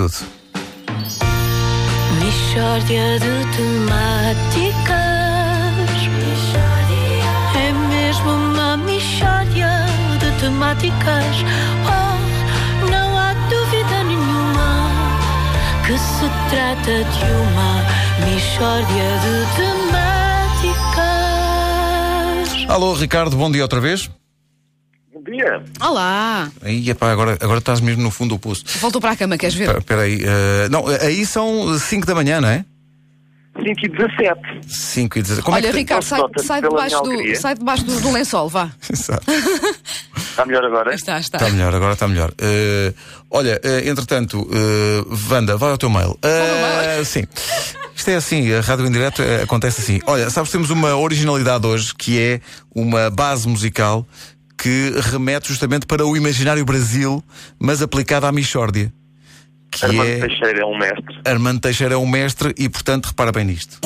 tudo. Mishória de temáticas. É mesmo uma mishória de temáticas. Oh, não há dúvida nenhuma que se trata de uma mishória de temáticas. Alô, Ricardo, bom dia outra vez. Dia. Olá! Aí, epá, agora, agora estás mesmo no fundo do poço. Voltou para a cama, queres ver? Espera aí. eh, não, aí são 5 da manhã, não é? 5 e 17. 5 e 16. Como Olha, é Ricardo, sai, sai debaixo, do, sai debaixo do, do lençol, vá. Exato. Está melhor agora? Está, está. Está melhor, agora está melhor. Eh, olha, eh, entretanto, eh, Wanda, vai ao teu mail. Eh, sim. Isto é assim, a rádio em direto acontece assim. Olha, sabes, temos uma originalidade hoje que é uma base musical que remete justamente para o imaginário Brasil, mas aplicada à Michórdia. Que Armando é. Teixeira é um mestre. Armando Teixeira é um mestre e, portanto, repara bem nisto.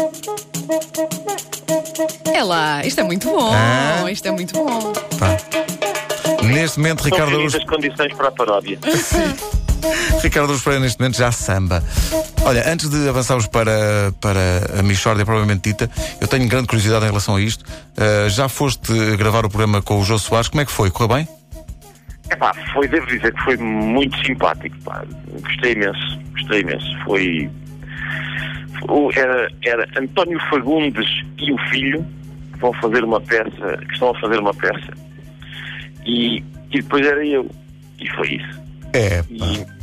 É lá, isto é muito bom. Ah. Isto é muito bom. Pá. Neste momento, São Ricardo reunidas Araújo, as condições para a paródia. Ricardo Araújo Pereira, neste momento, já samba. Olha, antes de avançarmos para, para a Michórdia propriamente dita, eu tenho grande curiosidade em relação a isto. Uh, já foste gravar o programa com o Jô Soares, como é que foi? Correu bem? Epá, foi, devo dizer que foi muito simpático. Pá. Gostei imenso. Gostei imenso. Foi. Era, era António Fagundes e o filho que vão fazer uma peça, que estão a fazer uma peça. E, e depois era eu. E foi isso. É, pá. e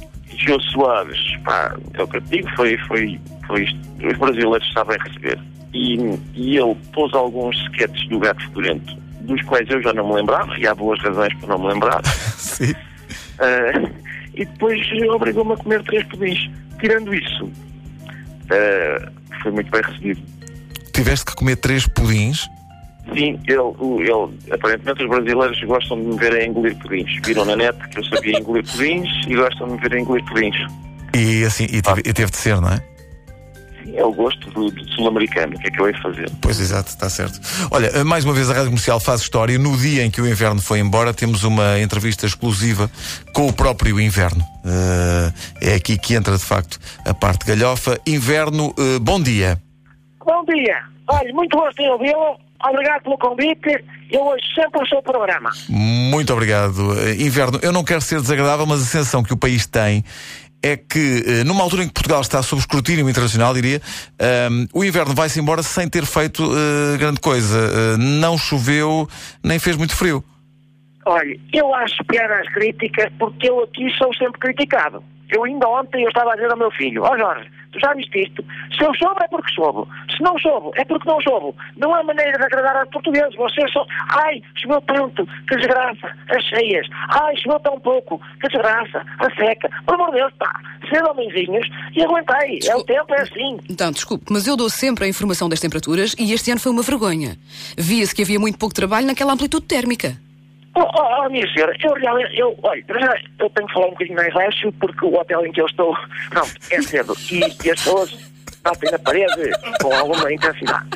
Jô Soares, pá, é o que eu te digo, foi, foi, foi isto. Os brasileiros sabem receber. E, e ele pôs alguns sketches do Gato Fedorento, dos quais eu já não me lembrava, e há boas razões para não me lembrar. Sim. Ah, e depois obrigou-me a comer três pudins. Tirando isso, ah, foi muito bem recebido. Tiveste que comer três pudins. Sim, ele, ele, aparentemente os brasileiros gostam de me ver a engolir pudins. Viram na net que eu sabia engolir pudins e gostam de me ver a engolir pudins. E assim, e teve, e teve de ser, não é? Sim, é o gosto do, do sul-americano. O que é que eu hei de fazer? Pois exato, está certo. Olha, mais uma vez a Rádio Comercial faz história. No dia em que o inverno foi embora, temos uma entrevista exclusiva com o próprio inverno. Eh, é aqui que entra de facto a parte galhofa. Inverno, eh, bom dia. Bom dia. Olha, muito gosto em ouvi-lo. Obrigado pelo convite. Eu hoje sempre o seu programa. Muito obrigado. Eh, Inverno, eu não quero ser desagradável, mas a sensação que o país tem é que, eh, numa altura em que Portugal está sob escrutínio internacional, diria, ehm, o inverno vai-se embora sem ter feito eh, grande coisa. Eh, não choveu, nem fez muito frio. Olha, eu acho piada as críticas porque eu aqui sou sempre criticado. Eu ainda ontem eu estava a dizer ao meu filho, ó Jorge, tu já viste isto? Se eu soube é porque soube. Se não soube é porque não soube. Não há maneira de agradar aos portugueses. Vocês são, ai, choveu tanto, que desgraça, as cheias. Ai, choveu tão pouco, que desgraça, a seca. Por amor de Deus, pá, ser homenzinhos e aguentei. É o tempo, é assim. Então, desculpe, mas eu dou sempre a informação das temperaturas e este ano foi uma vergonha. Via-se que havia muito pouco trabalho naquela amplitude térmica. Oh, oh, oh, minha senhora, eu realmente, eu, olha, eu tenho que falar um bocadinho mais baixo porque o hotel em que eu estou, pronto, é cedo e, e as pessoas batem na parede com alguma intensidade.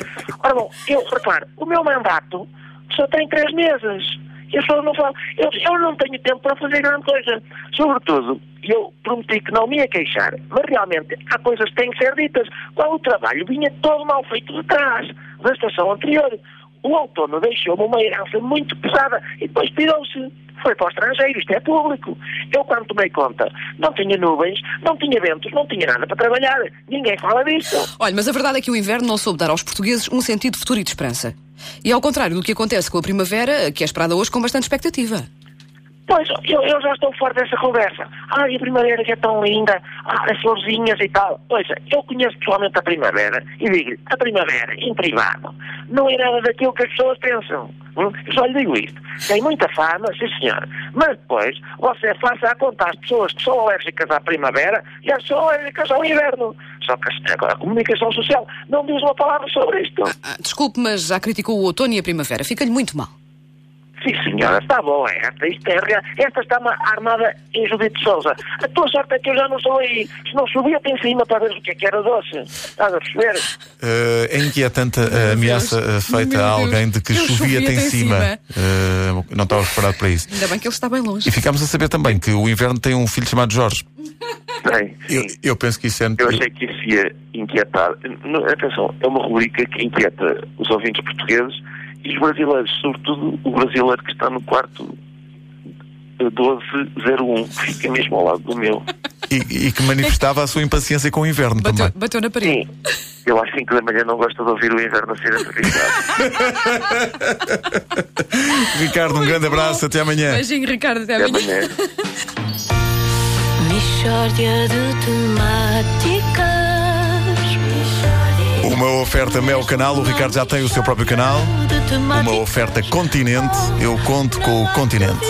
Ora bom, eu, repare, o meu mandato só tem três meses. E as pessoas não falam, eu, eu não tenho tempo para fazer grande coisa. Sobretudo, eu prometi que não me ia queixar, mas realmente há coisas que têm que ser ditas. Qual o trabalho vinha todo mal feito de trás, da estação anterior. O outono deixou-me uma herança muito pesada e depois pirou-se. Foi para o estrangeiro, isto é público. Eu, quando tomei conta, não tinha nuvens, não tinha ventos, não tinha nada para trabalhar. Ninguém fala disso. Olha, mas a verdade é que o inverno não soube dar aos portugueses um sentido futuro e de esperança. E ao contrário do que acontece com a primavera, que é esperada hoje com bastante expectativa. Pois, eu, eu já estou fora dessa conversa. Ai, a primavera que é tão linda, ah, as florzinhas e tal. Pois, eu conheço pessoalmente a primavera e digo-lhe, a primavera, em privado, não é nada daquilo que as pessoas pensam. Hum? Só lhe digo isto. Tem muita fama, sim senhor. Mas depois, você faça a conta às pessoas que são alérgicas à primavera e que são alérgicas ao inverno. Só que agora, a comunicação social não diz uma palavra sobre isto. Ah, desculpe, mas já criticou o outono e a primavera. Fica-lhe muito mal. Sim, senhora, está bom. é Esta, isto é real. Esta está ma- armada em Judite Souza. A tua sorte é que eu já não estou aí. Se não subia para em cima para ver o que é que era doce. Estás a perceber? Eh, é inquietante a ameaça eh, feita a Deus. alguém de que Eu chovia-te em cima. Eh, não estava preparado para isso. Ainda bem que ele está bem longe. E ficámos a saber também que o inverno tem um filho chamado Jorge. Bem, Eu, sim. eu penso que isso é. Eu achei que isso ia inquietar. Atenção, é uma rubrica que inquieta os ouvintes portugueses e os brasileiros, sobretudo o brasileiro que está no quarto 1201, que fica mesmo ao lado do meu. E, e que manifestava a sua impaciência com o inverno Bateu, também. bateu na parede. Sim, eu às 5 da manhã não gosto de ouvir o inverno a ser entrevistado. Ricardo, um grande abraço, até amanhã. Beijinho, Ricardo. Até Até amanhã. amanhã. oferta Mel Canal, o Ricardo já tem o seu próprio canal. Uma oferta Continente, eu conto com o Continente.